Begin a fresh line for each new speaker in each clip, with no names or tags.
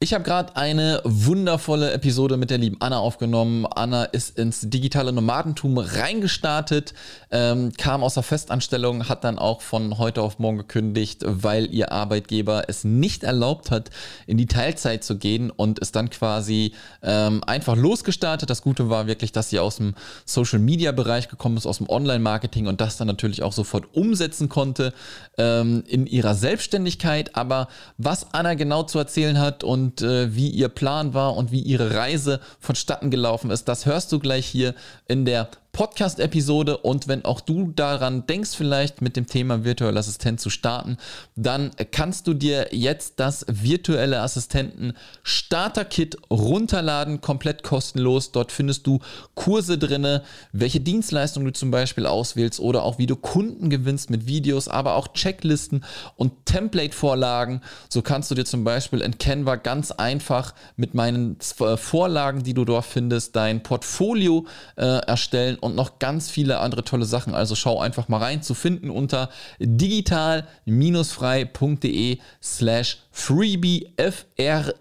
Ich habe gerade eine wundervolle Episode mit der lieben Anna aufgenommen. Anna ist ins digitale Nomadentum reingestartet, ähm, kam aus der Festanstellung, hat dann auch von heute auf morgen gekündigt, weil ihr Arbeitgeber es nicht erlaubt hat, in die Teilzeit zu gehen und ist dann quasi ähm, einfach losgestartet. Das Gute war wirklich, dass sie aus dem Social-Media-Bereich gekommen ist, aus dem Online-Marketing und das dann natürlich auch sofort umsetzen konnte ähm, in ihrer Selbstständigkeit. Aber was Anna genau zu erzählen hat und und äh, wie ihr Plan war und wie ihre Reise vonstatten gelaufen ist. Das hörst du gleich hier in der Podcast-Episode und wenn auch du daran denkst, vielleicht mit dem Thema virtuelle Assistent zu starten, dann kannst du dir jetzt das virtuelle Assistenten Starter-Kit runterladen, komplett kostenlos. Dort findest du Kurse drinne, welche Dienstleistung du zum Beispiel auswählst oder auch wie du Kunden gewinnst mit Videos, aber auch Checklisten und Template-Vorlagen. So kannst du dir zum Beispiel in Canva ganz einfach mit meinen äh, Vorlagen, die du dort findest, dein Portfolio äh, erstellen und noch ganz viele andere tolle Sachen. Also schau einfach mal rein zu finden unter digital-frei.de slash freebie f r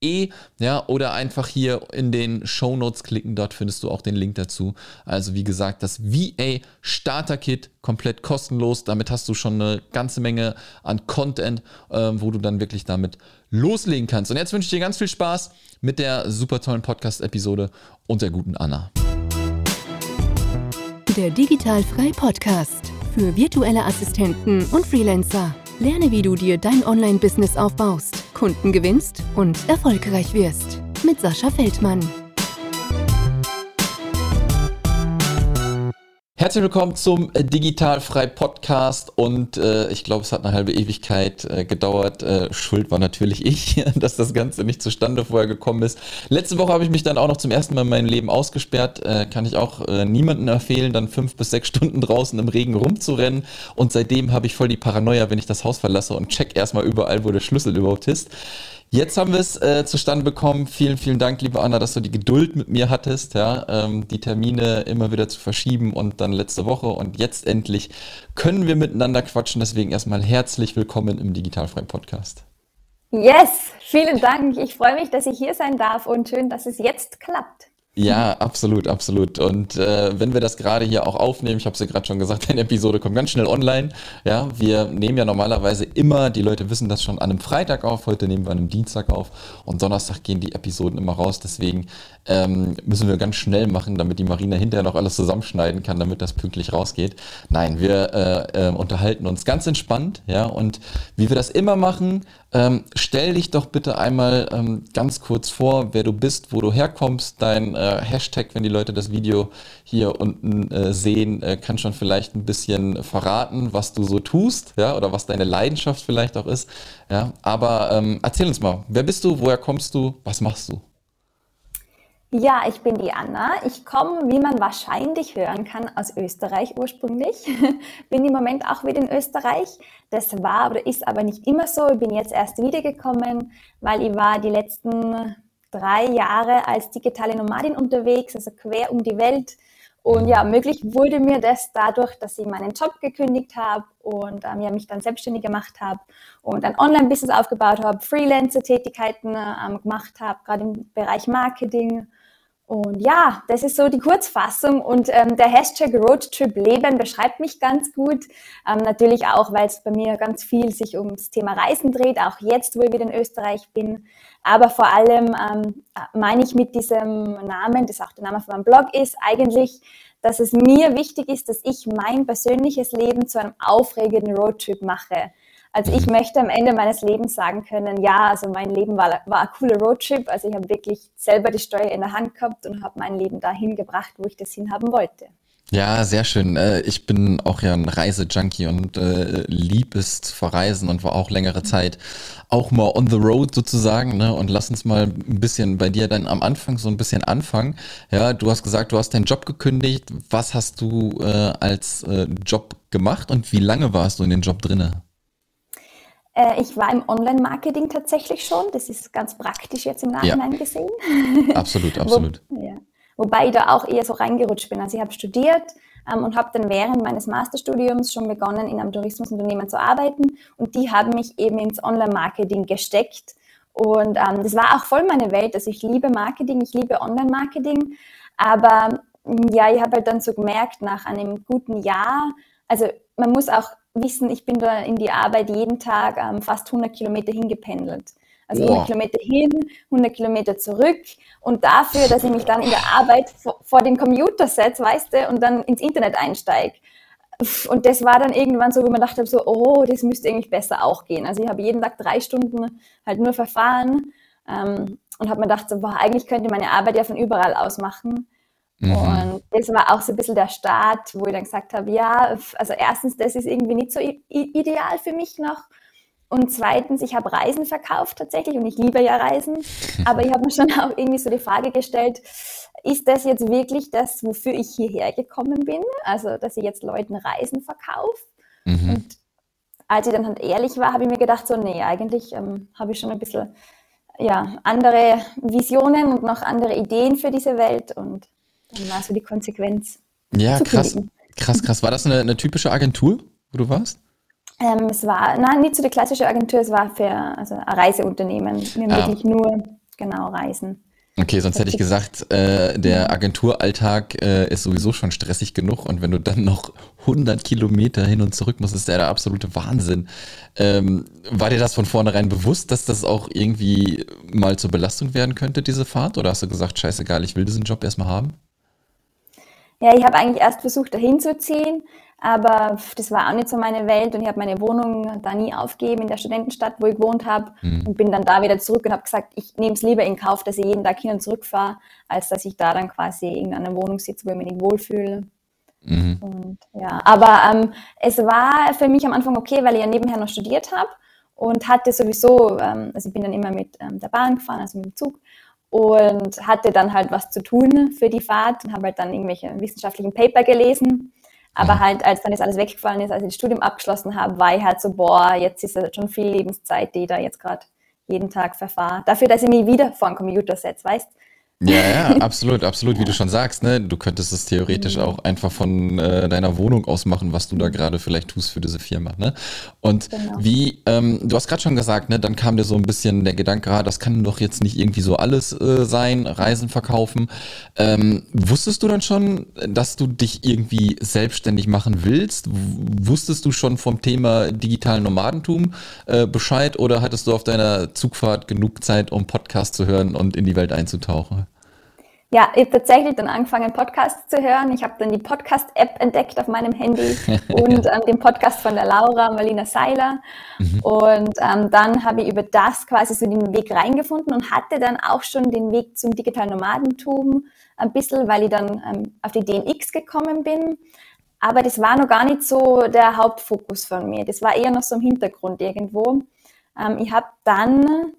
e ja, oder einfach hier in den Show Notes klicken, dort findest du auch den Link dazu. Also wie gesagt, das VA Starter Kit komplett kostenlos. Damit hast du schon eine ganze Menge an Content, äh, wo du dann wirklich damit loslegen kannst. Und jetzt wünsche ich dir ganz viel Spaß mit der super tollen Podcast-Episode und der guten Anna.
Der Digitalfrei Podcast für virtuelle Assistenten und Freelancer. Lerne, wie du dir dein Online-Business aufbaust, Kunden gewinnst und erfolgreich wirst. Mit Sascha Feldmann.
Herzlich willkommen zum äh, Digitalfrei Podcast und äh, ich glaube, es hat eine halbe Ewigkeit äh, gedauert. Äh, Schuld war natürlich ich, dass das Ganze nicht zustande vorher gekommen ist. Letzte Woche habe ich mich dann auch noch zum ersten Mal in meinem Leben ausgesperrt. Äh, kann ich auch äh, niemandem empfehlen, dann fünf bis sechs Stunden draußen im Regen rumzurennen. Und seitdem habe ich voll die Paranoia, wenn ich das Haus verlasse und check erstmal überall, wo der Schlüssel überhaupt ist. Jetzt haben wir es äh, zustande bekommen. Vielen, vielen Dank, liebe Anna, dass du die Geduld mit mir hattest, ja, ähm, die Termine immer wieder zu verschieben und dann letzte Woche und jetzt endlich können wir miteinander quatschen. Deswegen erstmal herzlich willkommen im Digitalfrei Podcast.
Yes, vielen Dank. Ich freue mich, dass ich hier sein darf und schön, dass es jetzt klappt.
Ja, absolut, absolut. Und äh, wenn wir das gerade hier auch aufnehmen, ich habe es ja gerade schon gesagt, eine Episode kommt ganz schnell online. Ja, wir nehmen ja normalerweise immer, die Leute wissen das schon, an einem Freitag auf. Heute nehmen wir an einem Dienstag auf und Donnerstag gehen die Episoden immer raus. Deswegen ähm, müssen wir ganz schnell machen, damit die Marina hinterher noch alles zusammenschneiden kann, damit das pünktlich rausgeht. Nein, wir äh, äh, unterhalten uns ganz entspannt, ja. Und wie wir das immer machen, ähm, stell dich doch bitte einmal ähm, ganz kurz vor, wer du bist, wo du herkommst, dein äh, Hashtag, wenn die Leute das Video hier unten äh, sehen, äh, kann schon vielleicht ein bisschen verraten, was du so tust, ja, oder was deine Leidenschaft vielleicht auch ist. Ja, aber ähm, erzähl uns mal, wer bist du, woher kommst du, was machst du?
Ja, ich bin die Anna. Ich komme, wie man wahrscheinlich hören kann, aus Österreich ursprünglich. bin im Moment auch wieder in Österreich. Das war oder ist aber nicht immer so. Ich bin jetzt erst wiedergekommen, weil ich war die letzten drei Jahre als digitale Nomadin unterwegs, also quer um die Welt. Und ja, möglich wurde mir das dadurch, dass ich meinen Job gekündigt habe und ähm, ja, mich dann selbstständig gemacht habe und ein Online-Business aufgebaut habe, Freelancer-Tätigkeiten ähm, gemacht habe, gerade im Bereich Marketing und ja, das ist so die Kurzfassung und ähm, der Hashtag Roadtrip Leben beschreibt mich ganz gut. Ähm, natürlich auch, weil es bei mir ganz viel sich ums Thema Reisen dreht, auch jetzt, wo ich wieder in Österreich bin. Aber vor allem ähm, meine ich mit diesem Namen, das auch der Name von meinem Blog ist, eigentlich, dass es mir wichtig ist, dass ich mein persönliches Leben zu einem aufregenden Roadtrip mache. Also ich möchte am Ende meines Lebens sagen können, ja, also mein Leben war, war ein cooler Roadtrip. Also ich habe wirklich selber die Steuer in der Hand gehabt und habe mein Leben dahin gebracht, wo ich das hinhaben wollte.
Ja, sehr schön. Äh, ich bin auch ja ein Reisejunkie und äh, lieb es zu verreisen und war auch längere Zeit auch mal on the road sozusagen. Ne? Und lass uns mal ein bisschen bei dir dann am Anfang so ein bisschen anfangen. Ja, du hast gesagt, du hast deinen Job gekündigt. Was hast du äh, als äh, Job gemacht und wie lange warst du in den Job drinne?
Äh, ich war im Online-Marketing tatsächlich schon. Das ist ganz praktisch jetzt im Nachhinein ja. gesehen.
Absolut, absolut.
Wo, ja. Wobei ich da auch eher so reingerutscht bin. Also ich habe studiert, ähm, und habe dann während meines Masterstudiums schon begonnen, in einem Tourismusunternehmen zu arbeiten und die haben mich eben ins Online-Marketing gesteckt und ähm, das war auch voll meine Welt. Also ich liebe Marketing, ich liebe Online-Marketing, aber ja, ich habe halt dann so gemerkt, nach einem guten Jahr, also man muss auch wissen, ich bin da in die Arbeit jeden Tag ähm, fast 100 Kilometer hingependelt. Also wow. 100 Kilometer hin, 100 Kilometer zurück. Und dafür, dass ich mich dann in der Arbeit vor, vor den Computer setze, weißt du, und dann ins Internet einsteige. Und das war dann irgendwann so, wo man dachte so, oh, das müsste eigentlich besser auch gehen. Also ich habe jeden Tag drei Stunden halt nur verfahren ähm, und habe mir gedacht, so, boah, eigentlich könnte meine Arbeit ja von überall aus machen. Mhm. Und das war auch so ein bisschen der Start, wo ich dann gesagt habe, ja, also erstens, das ist irgendwie nicht so ideal für mich noch. Und zweitens, ich habe Reisen verkauft tatsächlich und ich liebe ja Reisen. Aber ich habe mir schon auch irgendwie so die Frage gestellt, ist das jetzt wirklich das, wofür ich hierher gekommen bin? Also, dass ich jetzt Leuten Reisen verkaufe? Mhm. Und als ich dann halt ehrlich war, habe ich mir gedacht, so, nee, eigentlich ähm, habe ich schon ein bisschen ja, andere Visionen und noch andere Ideen für diese Welt. Und dann war so die Konsequenz.
Ja, krass, krass, krass. War das eine, eine typische Agentur, wo du warst?
Ähm, es war, nein, nicht so die klassische Agentur, es war für also ein Reiseunternehmen. Wir ah. wirklich nur genau Reisen.
Okay, sonst hätte ich gesagt, äh, der Agenturalltag äh, ist sowieso schon stressig genug und wenn du dann noch 100 Kilometer hin und zurück musst, ist der, der absolute Wahnsinn. Ähm, war dir das von vornherein bewusst, dass das auch irgendwie mal zur Belastung werden könnte, diese Fahrt? Oder hast du gesagt, scheißegal, ich will diesen Job erstmal haben?
Ja, ich habe eigentlich erst versucht, dahin zu ziehen, aber das war auch nicht so meine Welt und ich habe meine Wohnung da nie aufgegeben in der Studentenstadt, wo ich gewohnt habe mhm. und bin dann da wieder zurück und habe gesagt, ich nehme es lieber in Kauf, dass ich jeden Tag hin und zurück fahre, als dass ich da dann quasi in einer Wohnung sitze, wo ich mich nicht wohlfühle. Mhm. Und, ja, aber ähm, es war für mich am Anfang okay, weil ich ja nebenher noch studiert habe und hatte sowieso, ähm, also ich bin dann immer mit ähm, der Bahn gefahren, also mit dem Zug und hatte dann halt was zu tun für die Fahrt und habe halt dann irgendwelche wissenschaftlichen Paper gelesen aber mhm. halt, als dann das alles weggefallen ist, als ich das Studium abgeschlossen habe, war ich halt so, boah, jetzt ist das schon viel Lebenszeit, die ich da jetzt gerade jeden Tag verfahre. Dafür, dass ich mich wieder vor den Computer setze, weißt
ja, ja, absolut, absolut, wie du schon sagst, ne? Du könntest es theoretisch mhm. auch einfach von äh, deiner Wohnung aus machen, was du da gerade vielleicht tust für diese Firma, ne? Und genau. wie, ähm, du hast gerade schon gesagt, ne, dann kam dir so ein bisschen der Gedanke, ah, das kann doch jetzt nicht irgendwie so alles äh, sein, Reisen verkaufen. Ähm, wusstest du dann schon, dass du dich irgendwie selbstständig machen willst? Wusstest du schon vom Thema digitalen Nomadentum äh, Bescheid oder hattest du auf deiner Zugfahrt genug Zeit, um Podcast zu hören und in die Welt einzutauchen?
Ja, ich habe tatsächlich dann angefangen, Podcasts zu hören. Ich habe dann die Podcast-App entdeckt auf meinem Handy und ähm, den Podcast von der Laura Marlina Seiler. Mhm. Und ähm, dann habe ich über das quasi so den Weg reingefunden und hatte dann auch schon den Weg zum digitalen Nomadentum ein bisschen, weil ich dann ähm, auf die DNX gekommen bin. Aber das war noch gar nicht so der Hauptfokus von mir. Das war eher noch so im Hintergrund irgendwo. Ähm, ich habe dann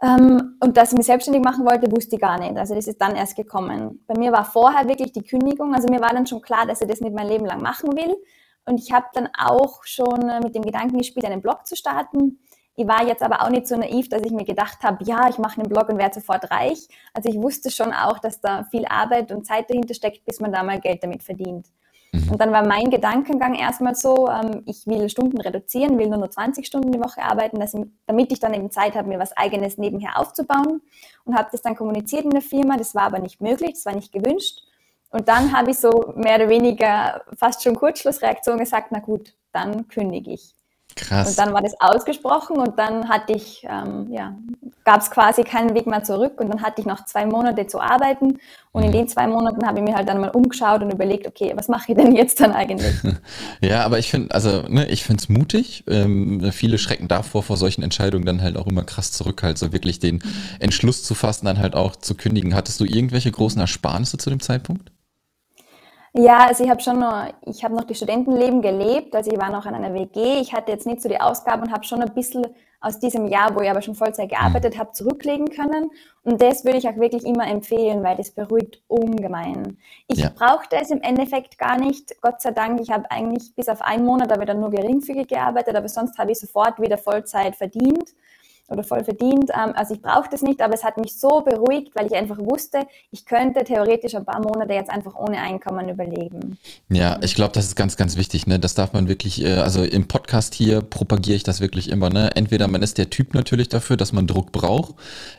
ähm, und dass ich mich selbstständig machen wollte, wusste ich gar nicht. Also das ist dann erst gekommen. Bei mir war vorher wirklich die Kündigung. Also mir war dann schon klar, dass ich das nicht mein Leben lang machen will. Und ich habe dann auch schon äh, mit dem Gedanken gespielt, einen Blog zu starten. Ich war jetzt aber auch nicht so naiv, dass ich mir gedacht habe, ja, ich mache einen Blog und werde sofort reich. Also ich wusste schon auch, dass da viel Arbeit und Zeit dahinter steckt, bis man da mal Geld damit verdient. Mhm. Und dann war mein Gedankengang erstmal so, ähm, ich will Stunden reduzieren, will nur noch 20 Stunden die Woche arbeiten, ich, damit ich dann eben Zeit habe, mir was eigenes nebenher aufzubauen. Und habe das dann kommuniziert in der Firma. Das war aber nicht möglich, das war nicht gewünscht. Und dann habe ich so mehr oder weniger fast schon Kurzschlussreaktion gesagt, na gut, dann kündige ich. Krass. Und dann war das ausgesprochen und dann hatte ich, ähm, ja, gab es quasi keinen Weg mehr zurück und dann hatte ich noch zwei Monate zu arbeiten und in mhm. den zwei Monaten habe ich mir halt dann mal umgeschaut und überlegt, okay, was mache ich denn jetzt dann eigentlich?
ja, aber ich finde, also ne, ich finde es mutig. Ähm, viele schrecken davor, vor solchen Entscheidungen dann halt auch immer krass zurück, halt so wirklich den mhm. Entschluss zu fassen, dann halt auch zu kündigen. Hattest du irgendwelche großen Ersparnisse zu dem Zeitpunkt?
Ja, also ich habe schon noch, ich habe noch die Studentenleben gelebt, also ich war noch an einer WG. Ich hatte jetzt nicht so die Ausgaben und habe schon ein bisschen aus diesem Jahr, wo ich aber schon Vollzeit gearbeitet habe, zurücklegen können. Und das würde ich auch wirklich immer empfehlen, weil das beruhigt ungemein. Ich ja. brauchte es im Endeffekt gar nicht, Gott sei Dank. Ich habe eigentlich bis auf einen Monat aber dann nur geringfügig gearbeitet, aber sonst habe ich sofort wieder Vollzeit verdient. Oder voll verdient. Ähm, also ich brauche das nicht, aber es hat mich so beruhigt, weil ich einfach wusste, ich könnte theoretisch ein paar Monate jetzt einfach ohne Einkommen überleben.
Ja, ich glaube, das ist ganz, ganz wichtig. Ne? Das darf man wirklich, äh, also im Podcast hier propagiere ich das wirklich immer. Ne? Entweder man ist der Typ natürlich dafür, dass man Druck braucht.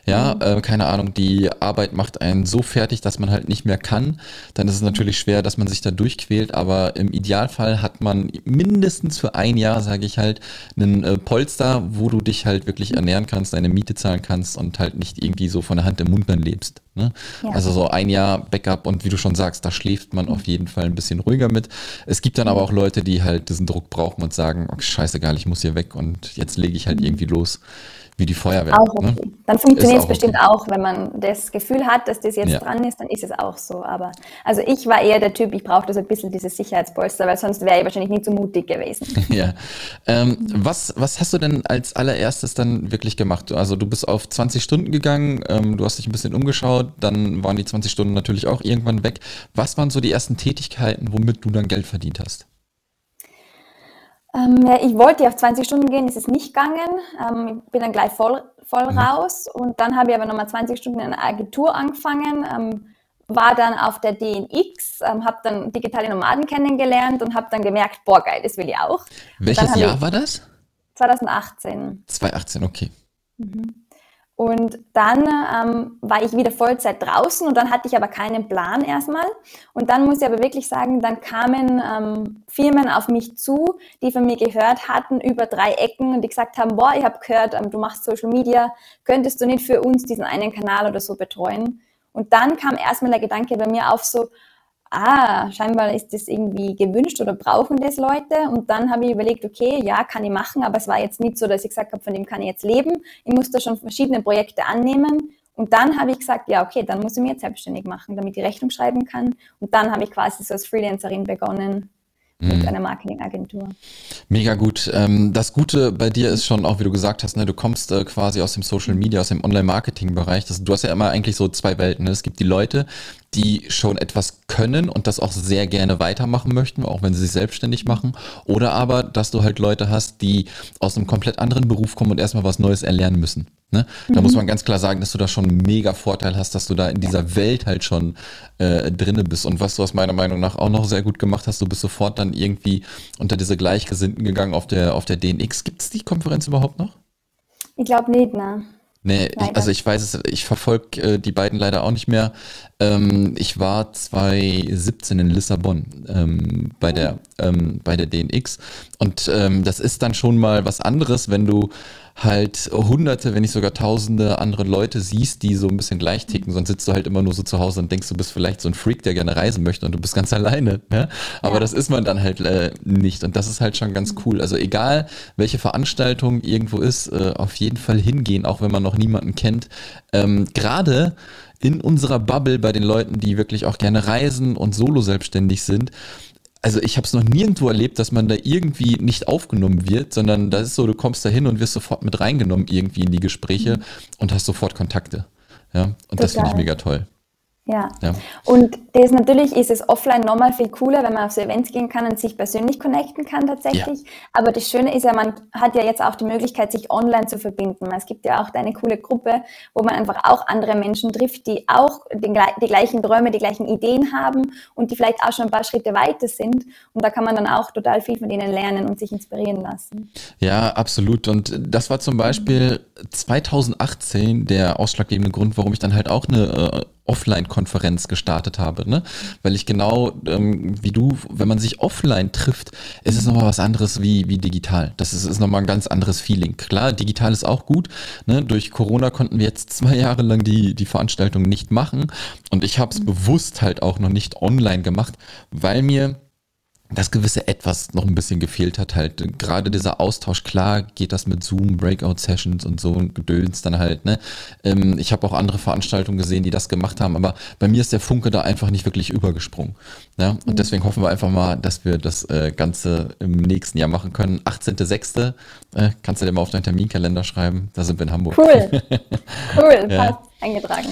Ja, mhm. äh, keine Ahnung, die Arbeit macht einen so fertig, dass man halt nicht mehr kann. Dann ist es natürlich schwer, dass man sich da durchquält. Aber im Idealfall hat man mindestens für ein Jahr, sage ich halt, einen äh, Polster, wo du dich halt wirklich ernähren kannst, deine Miete zahlen kannst und halt nicht irgendwie so von der Hand im Mund dann lebst. Ne? Ja. Also so ein Jahr Backup und wie du schon sagst, da schläft man auf jeden Fall ein bisschen ruhiger mit. Es gibt dann aber auch Leute, die halt diesen Druck brauchen und sagen, okay, scheißegal, ich muss hier weg und jetzt lege ich halt irgendwie los wie die Feuerwehr.
Auch okay. Ne? Dann funktioniert es bestimmt okay. auch, wenn man das Gefühl hat, dass das jetzt ja. dran ist, dann ist es auch so. Aber also ich war eher der Typ, ich brauchte so ein bisschen dieses Sicherheitspolster, weil sonst wäre ich wahrscheinlich nicht so mutig gewesen.
ja. Ähm, was, was hast du denn als allererstes dann wirklich gemacht? Also du bist auf 20 Stunden gegangen, ähm, du hast dich ein bisschen umgeschaut, dann waren die 20 Stunden natürlich auch irgendwann weg. Was waren so die ersten Tätigkeiten, womit du dann Geld verdient hast?
Ähm, ja, ich wollte auf 20 Stunden gehen, ist es nicht gegangen. Ähm, ich bin dann gleich voll, voll mhm. raus und dann habe ich aber nochmal 20 Stunden in einer Agentur angefangen, ähm, war dann auf der DNX, ähm, habe dann digitale Nomaden kennengelernt und habe dann gemerkt, boah geil, das will ich auch.
Welches Jahr war das?
2018.
2018, okay.
Mhm. Und dann ähm, war ich wieder Vollzeit draußen und dann hatte ich aber keinen Plan erstmal. Und dann muss ich aber wirklich sagen, dann kamen ähm, Firmen auf mich zu, die von mir gehört hatten über drei Ecken und die gesagt haben, boah, ich habe gehört, ähm, du machst Social Media, könntest du nicht für uns diesen einen Kanal oder so betreuen? Und dann kam erstmal der Gedanke bei mir auf so, ah, scheinbar ist das irgendwie gewünscht oder brauchen das Leute. Und dann habe ich überlegt, okay, ja, kann ich machen, aber es war jetzt nicht so, dass ich gesagt habe, von dem kann ich jetzt leben. Ich musste schon verschiedene Projekte annehmen. Und dann habe ich gesagt, ja, okay, dann muss ich mich jetzt selbstständig machen, damit ich Rechnung schreiben kann. Und dann habe ich quasi so als Freelancerin begonnen, mit mhm. einer Marketingagentur.
Mega gut. Ähm, das Gute bei dir ist schon auch, wie du gesagt hast, ne, du kommst äh, quasi aus dem Social Media, aus dem Online-Marketing-Bereich. Du hast ja immer eigentlich so zwei Welten. Ne? Es gibt die Leute, die schon etwas können und das auch sehr gerne weitermachen möchten, auch wenn sie sich selbstständig machen. Oder aber, dass du halt Leute hast, die aus einem komplett anderen Beruf kommen und erstmal was Neues erlernen müssen. Ne? Da mhm. muss man ganz klar sagen, dass du da schon einen mega Vorteil hast, dass du da in dieser Welt halt schon äh, drinne bist. Und was du aus meiner Meinung nach auch noch sehr gut gemacht hast, du bist sofort dann irgendwie unter diese Gleichgesinnten gegangen auf der, auf der DNX. Gibt es die Konferenz überhaupt noch?
Ich glaube nicht, ne?
Nee, ich, also ich weiß es, ich verfolge äh, die beiden leider auch nicht mehr. Ähm, ich war 2017 in Lissabon ähm, bei, der, ähm, bei der DNX und ähm, das ist dann schon mal was anderes, wenn du halt hunderte, wenn nicht sogar tausende andere Leute siehst, die so ein bisschen gleich ticken, sonst sitzt du halt immer nur so zu Hause und denkst, du bist vielleicht so ein Freak, der gerne reisen möchte und du bist ganz alleine. Ne? Aber ja. das ist man dann halt äh, nicht und das ist halt schon ganz cool. Also egal, welche Veranstaltung irgendwo ist, äh, auf jeden Fall hingehen, auch wenn man noch niemanden kennt. Ähm, Gerade in unserer Bubble bei den Leuten, die wirklich auch gerne reisen und solo selbstständig sind, also ich habe es noch nirgendwo erlebt, dass man da irgendwie nicht aufgenommen wird, sondern das ist so, du kommst da hin und wirst sofort mit reingenommen irgendwie in die Gespräche mhm. und hast sofort Kontakte. Ja, und Total. das finde ich mega toll.
Ja. ja. Und das natürlich ist es offline nochmal viel cooler, wenn man auf so Events gehen kann und sich persönlich connecten kann tatsächlich. Ja. Aber das Schöne ist ja, man hat ja jetzt auch die Möglichkeit, sich online zu verbinden. Es gibt ja auch eine coole Gruppe, wo man einfach auch andere Menschen trifft, die auch den, die gleichen Träume, die gleichen Ideen haben und die vielleicht auch schon ein paar Schritte weiter sind. Und da kann man dann auch total viel von denen lernen und sich inspirieren lassen.
Ja, absolut. Und das war zum Beispiel 2018 der ausschlaggebende Grund, warum ich dann halt auch eine äh, Offline-Konferenz gestartet habe, ne? Weil ich genau ähm, wie du, wenn man sich offline trifft, ist es nochmal was anderes wie, wie digital. Das ist, ist nochmal ein ganz anderes Feeling. Klar, digital ist auch gut. Ne? Durch Corona konnten wir jetzt zwei Jahre lang die, die Veranstaltung nicht machen. Und ich habe es bewusst halt auch noch nicht online gemacht, weil mir das gewisse Etwas noch ein bisschen gefehlt hat, halt gerade dieser Austausch, klar geht das mit Zoom, Breakout-Sessions und so und Gedöns dann halt, ne. Ähm, ich habe auch andere Veranstaltungen gesehen, die das gemacht haben, aber bei mir ist der Funke da einfach nicht wirklich übergesprungen. Ja? Und mhm. deswegen hoffen wir einfach mal, dass wir das äh, Ganze im nächsten Jahr machen können. 18.06. Äh, kannst du dir mal auf deinen Terminkalender schreiben, da sind wir in Hamburg.
Cool, cool, ja. passt, eingetragen.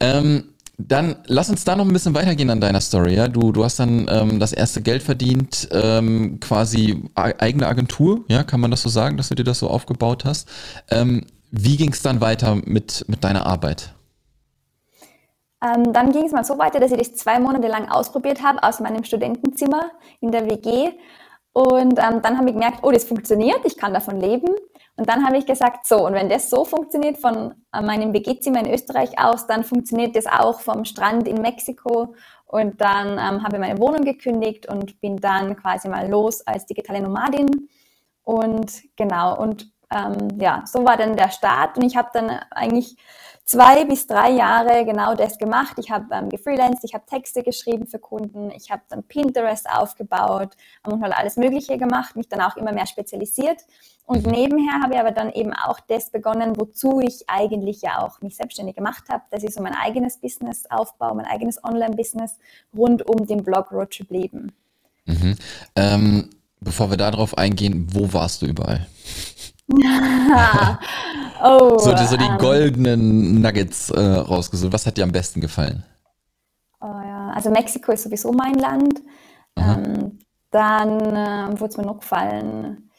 Ähm, dann lass uns da noch ein bisschen weitergehen an deiner Story. Ja? Du, du hast dann ähm, das erste Geld verdient, ähm, quasi eigene Agentur, ja, kann man das so sagen, dass du dir das so aufgebaut hast. Ähm, Wie ging es dann weiter mit, mit deiner Arbeit?
Ähm, dann ging es mal so weiter, dass ich das zwei Monate lang ausprobiert habe aus meinem Studentenzimmer in der WG. Und ähm, dann habe ich gemerkt, oh, das funktioniert, ich kann davon leben. Und dann habe ich gesagt, so, und wenn das so funktioniert von äh, meinem WG-Zimmer in Österreich aus, dann funktioniert das auch vom Strand in Mexiko. Und dann ähm, habe ich meine Wohnung gekündigt und bin dann quasi mal los als digitale Nomadin. Und genau, und ähm, ja, so war dann der Start. Und ich habe dann eigentlich zwei bis drei Jahre genau das gemacht. Ich habe ähm, gefreelanced, ich habe Texte geschrieben für Kunden, ich habe dann Pinterest aufgebaut und halt alles Mögliche gemacht, mich dann auch immer mehr spezialisiert. Und nebenher habe ich aber dann eben auch das begonnen, wozu ich eigentlich ja auch mich selbstständig gemacht habe, dass ich so mein eigenes Business aufbaue, mein eigenes Online-Business rund um den Blog Roadtrip Leben.
Mhm. Ähm, bevor wir darauf eingehen, wo warst du überall? oh, so, so die ähm, goldenen Nuggets äh, rausgesucht. Was hat dir am besten gefallen?
Oh ja, also Mexiko ist sowieso mein Land. Ähm, dann äh, wurde es mir noch gefallen.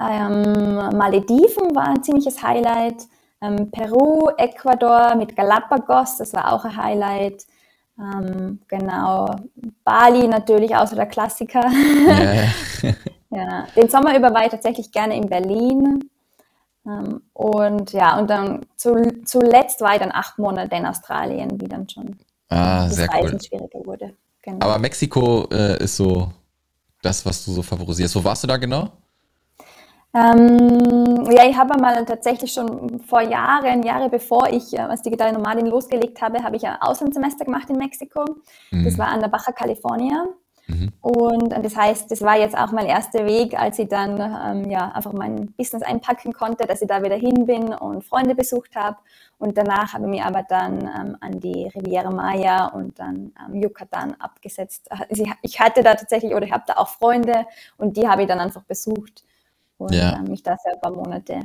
Ähm, Malediven war ein ziemliches Highlight. Ähm, Peru, Ecuador mit Galapagos, das war auch ein Highlight. Ähm, genau. Bali natürlich so der Klassiker. Ja. ja. Den Sommer über war ich tatsächlich gerne in Berlin. Ähm, und ja, und dann zu, zuletzt war ich dann acht Monate in Australien, wie dann schon
ah, das Reisen cool. schwieriger wurde. Genau. Aber Mexiko äh, ist so das, was du so favorisierst. Wo warst du da genau?
Ähm, ja, ich habe mal tatsächlich schon vor Jahren, Jahre bevor ich äh, als digitale Nomadin losgelegt habe, habe ich ein Auslandssemester gemacht in Mexiko. Mhm. Das war an der Baja California. Mhm. Und das heißt, das war jetzt auch mein erster Weg, als ich dann ähm, ja, einfach mein Business einpacken konnte, dass ich da wieder hin bin und Freunde besucht habe. Und danach habe ich mich aber dann ähm, an die Riviera Maya und dann ähm, Yucatan abgesetzt. Also ich, ich hatte da tatsächlich, oder ich habe da auch Freunde und die habe ich dann einfach besucht und ja. mich da für ein paar Monate.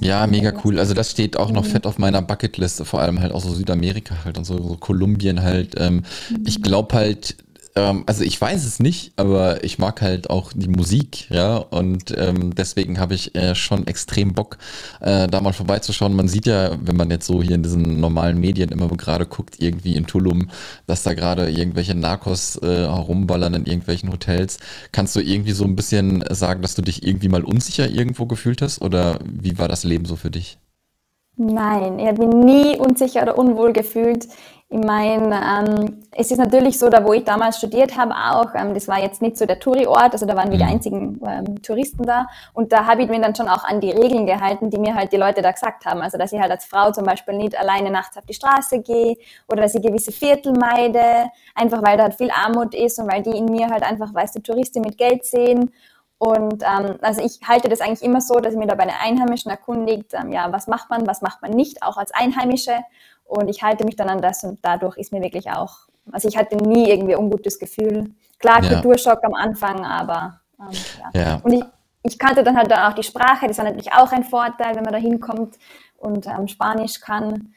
Ja, mega cool. Also das steht auch noch mhm. fett auf meiner Bucketliste, vor allem halt auch so Südamerika halt und so, so Kolumbien halt. Ähm, mhm. Ich glaube halt, ähm, also ich weiß es nicht, aber ich mag halt auch die Musik, ja, und ähm, deswegen habe ich äh, schon extrem Bock, äh, da mal vorbeizuschauen. Man sieht ja, wenn man jetzt so hier in diesen normalen Medien immer gerade guckt, irgendwie in Tulum, dass da gerade irgendwelche Narcos äh, herumballern in irgendwelchen Hotels. Kannst du irgendwie so ein bisschen sagen, dass du dich irgendwie mal unsicher irgendwo gefühlt hast oder wie war das Leben so für dich?
Nein, ich habe mich nie unsicher oder unwohl gefühlt. Ich meine, ähm, es ist natürlich so, da wo ich damals studiert habe, auch, ähm, das war jetzt nicht so der Touri-Ort, also da waren wir die mhm. einzigen ähm, Touristen da. Und da habe ich mir dann schon auch an die Regeln gehalten, die mir halt die Leute da gesagt haben. Also, dass ich halt als Frau zum Beispiel nicht alleine nachts auf die Straße gehe oder dass ich gewisse Viertel meide, einfach weil da halt viel Armut ist und weil die in mir halt einfach, weißt du, Touristen mit Geld sehen. Und ähm, also ich halte das eigentlich immer so, dass ich mir da bei den Einheimischen erkundigt, ähm, ja, was macht man, was macht man nicht, auch als Einheimische. Und ich halte mich dann an das und dadurch ist mir wirklich auch, also ich hatte nie irgendwie ein ungutes Gefühl. Klar, ja. Kulturschock am Anfang, aber ähm, ja. ja. Und ich, ich kannte dann halt dann auch die Sprache, das ist natürlich auch ein Vorteil, wenn man da hinkommt und ähm, Spanisch kann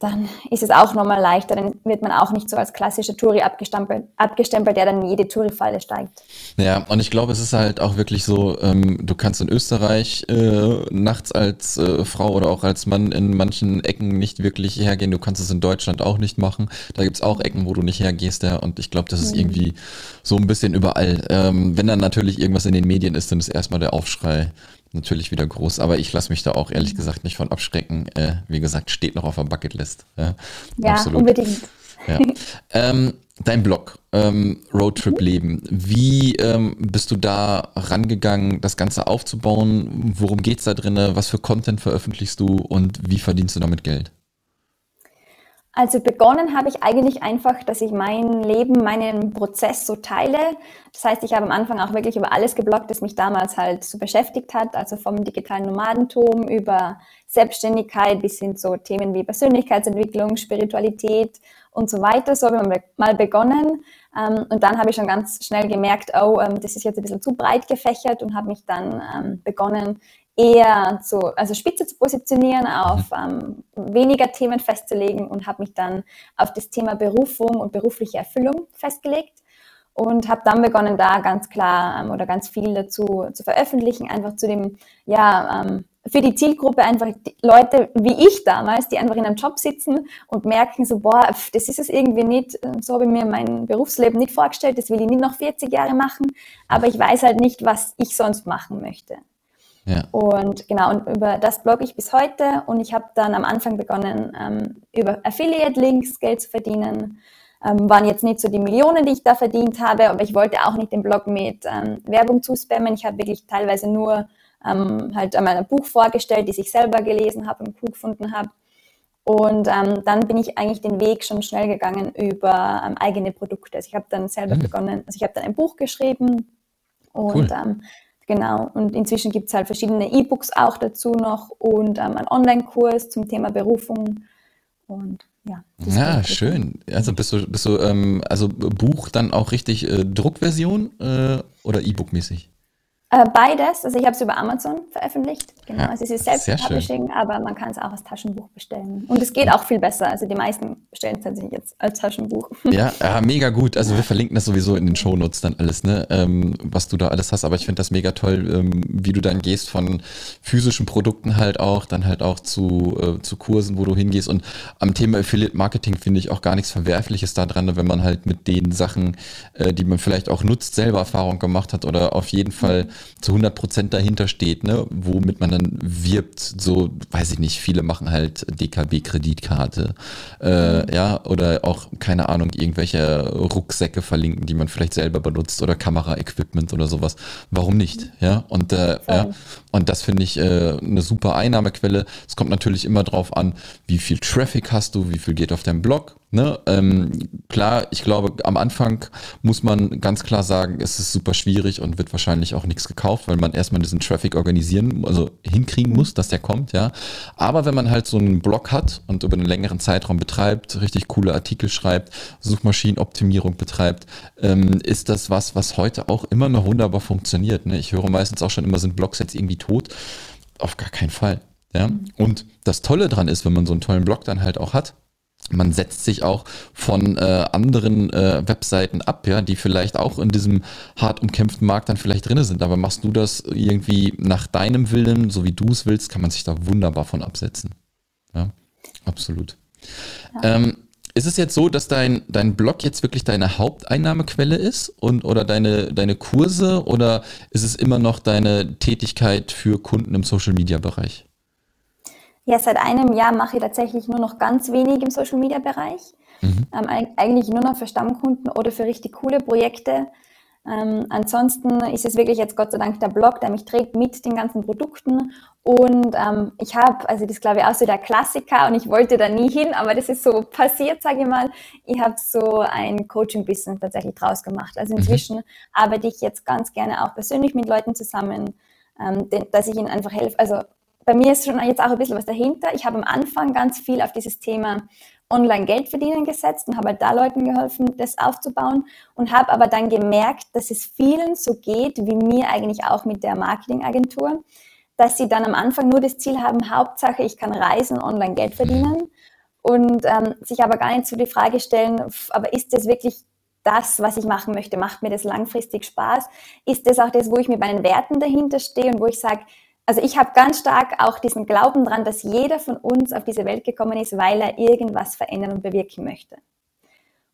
dann ist es auch nochmal leichter, dann wird man auch nicht so als klassischer Touri abgestempelt, abgestempelt der dann in jede Touri-Falle steigt.
Ja, und ich glaube, es ist halt auch wirklich so, ähm, du kannst in Österreich äh, nachts als äh, Frau oder auch als Mann in manchen Ecken nicht wirklich hergehen. Du kannst es in Deutschland auch nicht machen. Da gibt es auch Ecken, wo du nicht hergehst, ja. Und ich glaube, das ist mhm. irgendwie so ein bisschen überall. Ähm, wenn dann natürlich irgendwas in den Medien ist, dann ist erstmal der Aufschrei natürlich wieder groß, aber ich lasse mich da auch ehrlich gesagt nicht von abschrecken. Äh, wie gesagt, steht noch auf der Bucketlist. Ja,
ja Absolut. unbedingt.
Ja. ähm, dein Blog, ähm, Roadtrip Leben, wie ähm, bist du da rangegangen, das Ganze aufzubauen? Worum geht es da drin? Was für Content veröffentlichst du und wie verdienst du damit Geld?
Also begonnen habe ich eigentlich einfach, dass ich mein Leben, meinen Prozess so teile. Das heißt, ich habe am Anfang auch wirklich über alles geblockt, das mich damals halt so beschäftigt hat, also vom digitalen Nomadentum über Selbstständigkeit bis hin zu Themen wie Persönlichkeitsentwicklung, Spiritualität und so weiter. So habe ich mal begonnen. Ähm, und dann habe ich schon ganz schnell gemerkt, oh, ähm, das ist jetzt ein bisschen zu breit gefächert und habe mich dann ähm, begonnen, eher zu, also spitze zu positionieren, auf ähm, weniger Themen festzulegen und habe mich dann auf das Thema Berufung und berufliche Erfüllung festgelegt und habe dann begonnen, da ganz klar ähm, oder ganz viel dazu zu veröffentlichen, einfach zu dem ja, ähm, für die Zielgruppe einfach die Leute wie ich damals, die einfach in einem Job sitzen und merken so, boah, das ist es irgendwie nicht, so habe ich mir mein Berufsleben nicht vorgestellt, das will ich nicht noch 40 Jahre machen, aber ich weiß halt nicht, was ich sonst machen möchte. Ja. Und genau, und über das blogge ich bis heute und ich habe dann am Anfang begonnen, ähm, über Affiliate-Links Geld zu verdienen. Ähm, waren jetzt nicht so die Millionen, die ich da verdient habe, aber ich wollte auch nicht den Blog mit ähm, Werbung zuspammen. Ich habe wirklich teilweise nur ähm, halt einmal ein Buch vorgestellt, die ich selber gelesen habe und cool gefunden habe. Und ähm, dann bin ich eigentlich den Weg schon schnell gegangen über ähm, eigene Produkte. Also ich habe dann selber mhm. begonnen, also ich habe dann ein Buch geschrieben und cool. ähm, genau, und inzwischen gibt es halt verschiedene E-Books auch dazu noch und ähm, einen Online-Kurs zum Thema Berufung. Und ja.
Ja, schön. Also bist du, bist du ähm, also Buch dann auch richtig äh, Druckversion äh, oder E-Book-mäßig?
Äh, beides. Also ich habe es über Amazon veröffentlicht. Genau. Ja, also es ist selbst Publishing, aber man kann es auch als Taschenbuch bestellen. Und es geht auch viel besser. Also die meisten bestellen es tatsächlich jetzt als Taschenbuch.
Ja, ja, mega gut. Also wir verlinken das sowieso in den Shownotes dann alles, ne? Ähm, was du da alles hast. Aber ich finde das mega toll, ähm, wie du dann gehst von physischen Produkten halt auch, dann halt auch zu, äh, zu Kursen, wo du hingehst. Und am Thema Affiliate Marketing finde ich auch gar nichts Verwerfliches da dran, wenn man halt mit den Sachen, äh, die man vielleicht auch nutzt, selber Erfahrung gemacht hat oder auf jeden Fall zu 100 Prozent dahinter steht, ne, womit man dann wirbt. So, weiß ich nicht, viele machen halt DKB-Kreditkarte, äh, mhm. ja, oder auch, keine Ahnung, irgendwelche Rucksäcke verlinken, die man vielleicht selber benutzt oder Kamera-Equipment oder sowas. Warum nicht, ja? Und, äh, ja, und das finde ich äh, eine super Einnahmequelle. Es kommt natürlich immer drauf an, wie viel Traffic hast du, wie viel geht auf deinem Blog, Ne? Ähm, klar, ich glaube, am Anfang muss man ganz klar sagen, es ist super schwierig und wird wahrscheinlich auch nichts gekauft, weil man erstmal diesen Traffic organisieren, also hinkriegen muss, dass der kommt, ja. Aber wenn man halt so einen Blog hat und über einen längeren Zeitraum betreibt, richtig coole Artikel schreibt, Suchmaschinenoptimierung betreibt, ähm, ist das was, was heute auch immer noch wunderbar funktioniert. Ne? Ich höre meistens auch schon immer, sind Blogs jetzt irgendwie tot? Auf gar keinen Fall. Ja? Und das Tolle dran ist, wenn man so einen tollen Blog dann halt auch hat, man setzt sich auch von äh, anderen äh, Webseiten ab, ja, die vielleicht auch in diesem hart umkämpften Markt dann vielleicht drin sind. Aber machst du das irgendwie nach deinem Willen, so wie du es willst, kann man sich da wunderbar von absetzen. Ja, absolut. Ja. Ähm, ist es jetzt so, dass dein, dein Blog jetzt wirklich deine Haupteinnahmequelle ist und oder deine, deine Kurse oder ist es immer noch deine Tätigkeit für Kunden im Social Media Bereich?
Ja, seit einem Jahr mache ich tatsächlich nur noch ganz wenig im Social Media Bereich. Mhm. Ähm, eigentlich nur noch für Stammkunden oder für richtig coole Projekte. Ähm, ansonsten ist es wirklich jetzt Gott sei Dank der Blog, der mich trägt mit den ganzen Produkten. Und ähm, ich habe, also das glaube ich auch so der Klassiker und ich wollte da nie hin, aber das ist so passiert, sage ich mal. Ich habe so ein Coaching-Business tatsächlich draus gemacht. Also mhm. inzwischen mhm. arbeite ich jetzt ganz gerne auch persönlich mit Leuten zusammen, ähm, dass ich ihnen einfach helfe. Also bei mir ist schon jetzt auch ein bisschen was dahinter. Ich habe am Anfang ganz viel auf dieses Thema Online-Geld verdienen gesetzt und habe halt da Leuten geholfen, das aufzubauen und habe aber dann gemerkt, dass es vielen so geht, wie mir eigentlich auch mit der Marketingagentur, dass sie dann am Anfang nur das Ziel haben, Hauptsache, ich kann reisen, online Geld verdienen und ähm, sich aber gar nicht so die Frage stellen, aber ist das wirklich das, was ich machen möchte? Macht mir das langfristig Spaß? Ist das auch das, wo ich mit meinen Werten dahinter stehe und wo ich sage, also ich habe ganz stark auch diesen Glauben dran, dass jeder von uns auf diese Welt gekommen ist, weil er irgendwas verändern und bewirken möchte.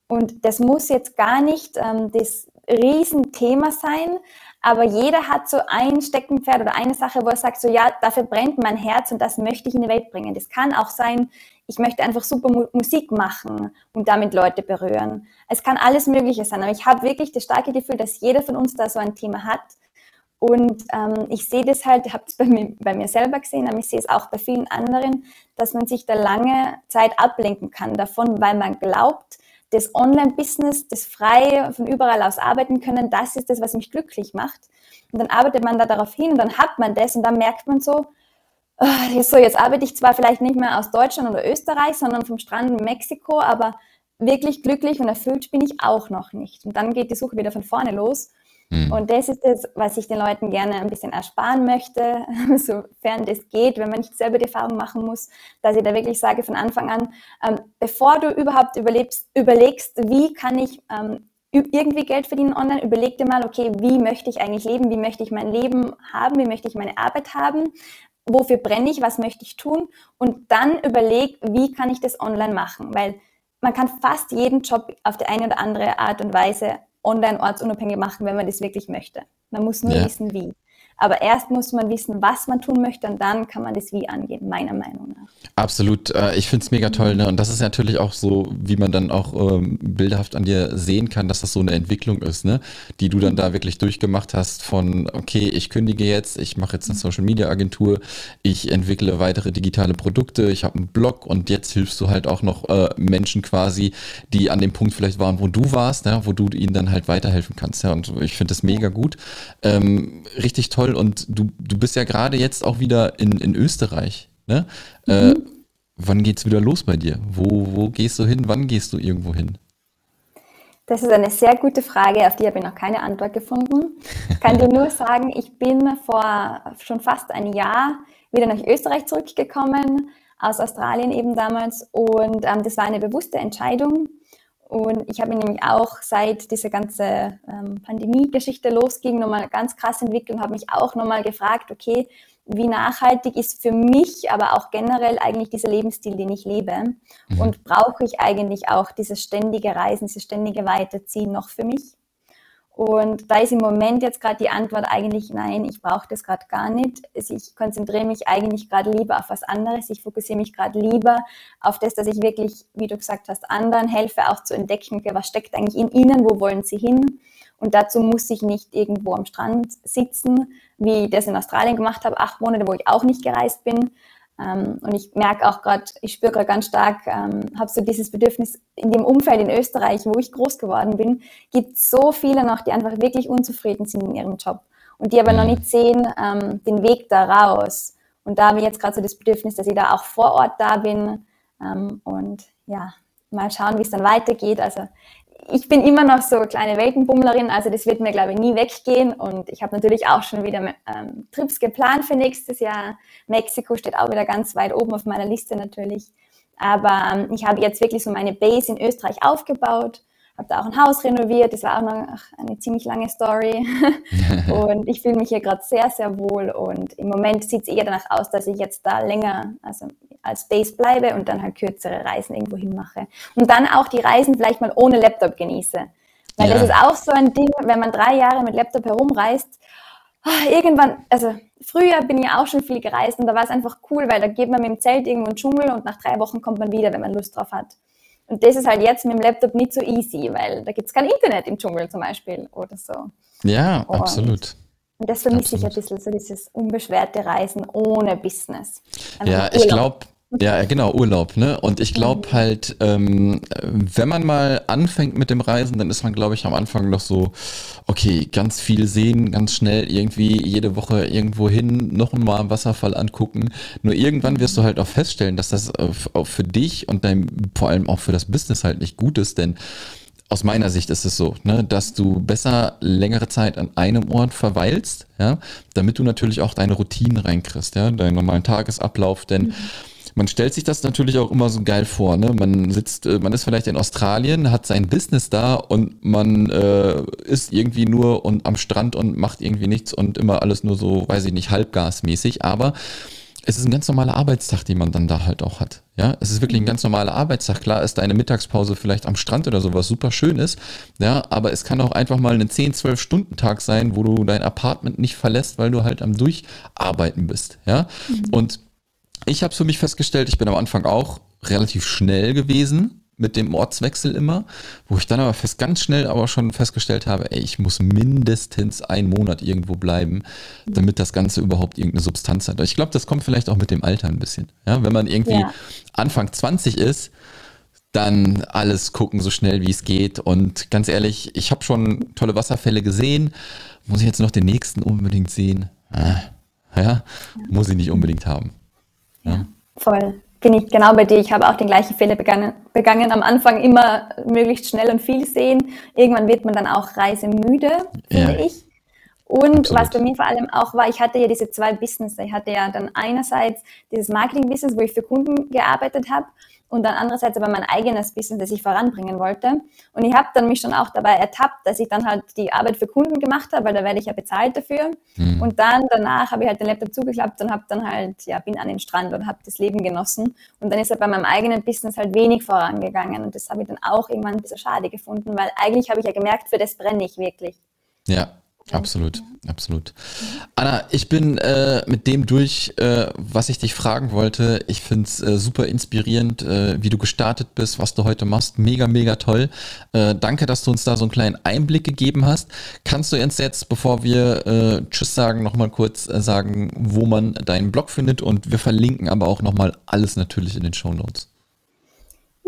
Und das muss jetzt gar nicht ähm, das Riesenthema sein, aber jeder hat so ein Steckenpferd oder eine Sache, wo er sagt, so ja, dafür brennt mein Herz und das möchte ich in die Welt bringen. Das kann auch sein, ich möchte einfach super Mu Musik machen und damit Leute berühren. Es kann alles Mögliche sein, aber ich habe wirklich das starke Gefühl, dass jeder von uns da so ein Thema hat und ähm, ich sehe das halt, habe es bei mir, bei mir selber gesehen, aber ich sehe es auch bei vielen anderen, dass man sich da lange Zeit ablenken kann davon, weil man glaubt, das Online-Business, das frei von überall aus arbeiten können, das ist das, was mich glücklich macht. Und dann arbeitet man da darauf hin und dann hat man das und dann merkt man so, oh, so jetzt arbeite ich zwar vielleicht nicht mehr aus Deutschland oder Österreich, sondern vom Strand in Mexiko, aber wirklich glücklich und erfüllt bin ich auch noch nicht. Und dann geht die Suche wieder von vorne los. Mhm. Und das ist das, was ich den Leuten gerne ein bisschen ersparen möchte, sofern das geht, wenn man nicht selber die Erfahrung machen muss, dass ich da wirklich sage von Anfang an, ähm, bevor du überhaupt überlebst, überlegst, wie kann ich ähm, irgendwie Geld verdienen online, überleg dir mal, okay, wie möchte ich eigentlich leben, wie möchte ich mein Leben haben, wie möchte ich meine Arbeit haben, wofür brenne ich, was möchte ich tun und dann überleg, wie kann ich das online machen, weil man kann fast jeden Job auf die eine oder andere Art und Weise online ortsunabhängig machen, wenn man das wirklich möchte. Man muss nur ja. wissen, wie. Aber erst muss man wissen, was man tun möchte und dann kann man das Wie angehen, meiner Meinung nach.
Absolut. Äh, ich finde es mega toll. Ne? Und das ist natürlich auch so, wie man dann auch ähm, bildhaft an dir sehen kann, dass das so eine Entwicklung ist, ne? die du dann da wirklich durchgemacht hast von, okay, ich kündige jetzt, ich mache jetzt eine Social Media Agentur, ich entwickle weitere digitale Produkte, ich habe einen Blog und jetzt hilfst du halt auch noch äh, Menschen quasi, die an dem Punkt vielleicht waren, wo du warst, ja? wo du ihnen dann halt weiterhelfen kannst. Ja? Und ich finde das mega gut. Ähm, richtig toll toll und du, du bist ja gerade jetzt auch wieder in, in Österreich. Ne? Äh, mhm. Äh, wann geht's wieder los bei dir? Wo, wo gehst du hin? Wann gehst du irgendwo hin?
Das ist eine sehr gute Frage, auf die habe ich noch keine Antwort gefunden. Ich kann dir nur sagen, ich bin vor schon fast ein Jahr wieder nach Österreich zurückgekommen, aus Australien eben damals. Und ähm, das war eine bewusste Entscheidung. Und ich habe mich nämlich auch seit diese ganze ähm, Pandemie-Geschichte losging, nochmal ganz krass entwickelt und habe mich auch nochmal gefragt, okay, wie nachhaltig ist für mich, aber auch generell eigentlich dieser Lebensstil, den ich lebe? Mhm. Und brauche ich eigentlich auch dieses ständige Reisen, dieses ständige Weiterziehen noch für mich? Und da ist im Moment jetzt gerade die Antwort eigentlich nein, ich brauche das gerade gar nicht. Ich konzentriere mich eigentlich gerade lieber auf was anderes. Ich fokussiere mich gerade lieber auf das, dass ich wirklich, wie du gesagt hast, anderen helfe, auch zu entdecken, was steckt eigentlich in ihnen, wo wollen sie hin. Und dazu muss ich nicht irgendwo am Strand sitzen, wie ich das in Australien gemacht habe, acht Monate, wo ich auch nicht gereist bin, ähm, und ich merke auch gerade, ich spüre gerade ganz stark, ähm, habe so dieses Bedürfnis in dem Umfeld in Österreich, wo ich groß geworden bin, gibt so viele noch, die einfach wirklich unzufrieden sind in ihrem Job und die aber noch mhm. nicht sehen ähm, den Weg da raus. Und da habe ich jetzt gerade so das Bedürfnis, dass ich da auch vor Ort da bin ähm, und ja, mal schauen, wie es dann weitergeht. Also ich bin immer noch so kleine Weltenbummlerin, also das wird mir, glaube ich, nie weggehen. Und ich habe natürlich auch schon wieder ähm, Trips geplant für nächstes Jahr. Mexiko steht auch wieder ganz weit oben auf meiner Liste natürlich. Aber ähm, ich habe jetzt wirklich so meine Base in Österreich aufgebaut, habe da auch ein Haus renoviert. Das war auch noch eine ziemlich lange Story. und ich fühle mich hier gerade sehr, sehr wohl. Und im Moment sieht es eher danach aus, dass ich jetzt da länger, also als Base bleibe und dann halt kürzere Reisen irgendwo hin mache. Und dann auch die Reisen vielleicht mal ohne Laptop genieße. Weil ja. das ist auch so ein Ding, wenn man drei Jahre mit Laptop herumreist, ah, irgendwann, also früher bin ich auch schon viel gereist und da war es einfach cool, weil da geht man mit dem Zelt irgendwo in den Dschungel und nach drei Wochen kommt man wieder, wenn man Lust drauf hat. Und das ist halt jetzt mit dem Laptop nicht so easy, weil da gibt es kein Internet im Dschungel zum Beispiel oder so.
Ja, und absolut.
Und das vermisse ich ein bisschen, so dieses unbeschwerte Reisen ohne Business.
Einfach ja, ich glaube, ja, genau, Urlaub, ne? Und ich glaube mhm. halt, ähm, wenn man mal anfängt mit dem Reisen, dann ist man, glaube ich, am Anfang noch so, okay, ganz viel sehen, ganz schnell irgendwie jede Woche irgendwo hin, noch mal einen Wasserfall angucken. Nur irgendwann wirst du halt auch feststellen, dass das auch für dich und dein, vor allem auch für das Business halt nicht gut ist, denn aus meiner Sicht ist es so, ne, dass du besser längere Zeit an einem Ort verweilst, ja, damit du natürlich auch deine Routinen reinkriegst, ja, deinen normalen Tagesablauf, denn mhm man stellt sich das natürlich auch immer so geil vor. Ne? Man sitzt, äh, man ist vielleicht in Australien, hat sein Business da und man äh, ist irgendwie nur und am Strand und macht irgendwie nichts und immer alles nur so, weiß ich nicht, halbgasmäßig. Aber es ist ein ganz normaler Arbeitstag, den man dann da halt auch hat. Ja, es ist wirklich ein ganz normaler Arbeitstag. Klar ist deine Mittagspause vielleicht am Strand oder sowas super schön ist. Ja, aber es kann auch einfach mal ein 10, 12 Stunden Tag sein, wo du dein Apartment nicht verlässt, weil du halt am Durcharbeiten bist. Ja, mhm. und ich habe für mich festgestellt, ich bin am Anfang auch relativ schnell gewesen mit dem Ortswechsel immer, wo ich dann aber fest ganz schnell aber schon festgestellt habe, ey, ich muss mindestens einen Monat irgendwo bleiben, damit das Ganze überhaupt irgendeine Substanz hat. Ich glaube, das kommt vielleicht auch mit dem Alter ein bisschen. Ja, wenn man irgendwie ja. Anfang 20 ist, dann alles gucken so schnell wie es geht. Und ganz ehrlich, ich habe schon tolle Wasserfälle gesehen. Muss ich jetzt noch den nächsten unbedingt sehen? Ah, ja, muss ich nicht unbedingt haben.
Ja. Voll. Bin ich genau bei dir. Ich habe auch den gleichen Fehler begangen, begangen. Am Anfang immer möglichst schnell und viel sehen. Irgendwann wird man dann auch reisemüde, finde ja. ich. Und Absolut. was bei mir vor allem auch war, ich hatte ja diese zwei Business. Ich hatte ja dann einerseits dieses Marketing-Business, wo ich für Kunden gearbeitet habe und dann andererseits aber mein eigenes Business, das ich voranbringen wollte. Und ich habe dann mich schon auch dabei ertappt, dass ich dann halt die Arbeit für Kunden gemacht habe, weil da werde ich ja bezahlt dafür. Mhm. Und dann danach habe ich halt den Laptop zugeklappt und habe dann halt, ja, bin an den Strand und habe das Leben genossen. Und dann ist halt bei meinem eigenen Business halt wenig vorangegangen. Und das habe ich dann auch irgendwann ein bisschen schade gefunden, weil eigentlich habe ich ja gemerkt, für das brenne ich wirklich.
Ja, Absolut, absolut. Anna, ich bin äh, mit dem durch, äh, was ich dich fragen wollte. Ich finde es äh, super inspirierend, äh, wie du gestartet bist, was du heute machst. Mega, mega toll. Äh, danke, dass du uns da so einen kleinen Einblick gegeben hast. Kannst du uns jetzt, bevor wir äh, Tschüss sagen, nochmal kurz sagen, wo man deinen Blog findet? Und wir verlinken aber auch nochmal alles natürlich in den Show Notes.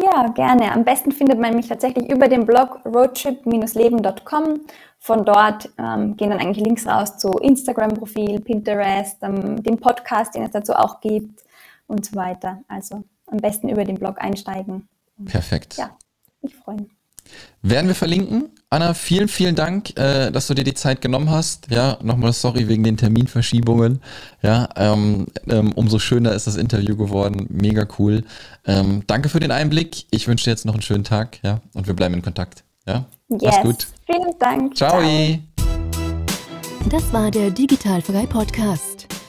Ja, gerne. Am besten findet man mich tatsächlich über den Blog roadtrip-leben.com. Von dort ähm, gehen dann eigentlich Links raus zu Instagram-Profil, Pinterest, ähm, dem Podcast, den es dazu auch gibt und so weiter. Also am besten über den Blog einsteigen.
Perfekt.
Ja, ich freue mich.
Werden wir verlinken. Anna, vielen, vielen Dank, äh, dass du dir die Zeit genommen hast. Ja, nochmal sorry wegen den Terminverschiebungen. Ja, ähm, ähm, umso schöner ist das Interview geworden. Mega cool. Ähm, danke für den Einblick. Ich wünsche dir jetzt noch einen schönen Tag. Ja, und wir bleiben in Kontakt. Ja,
yes. mach's gut. Vielen Dank.
Ciao. Ciao.
Das war der Digitalfrei Podcast.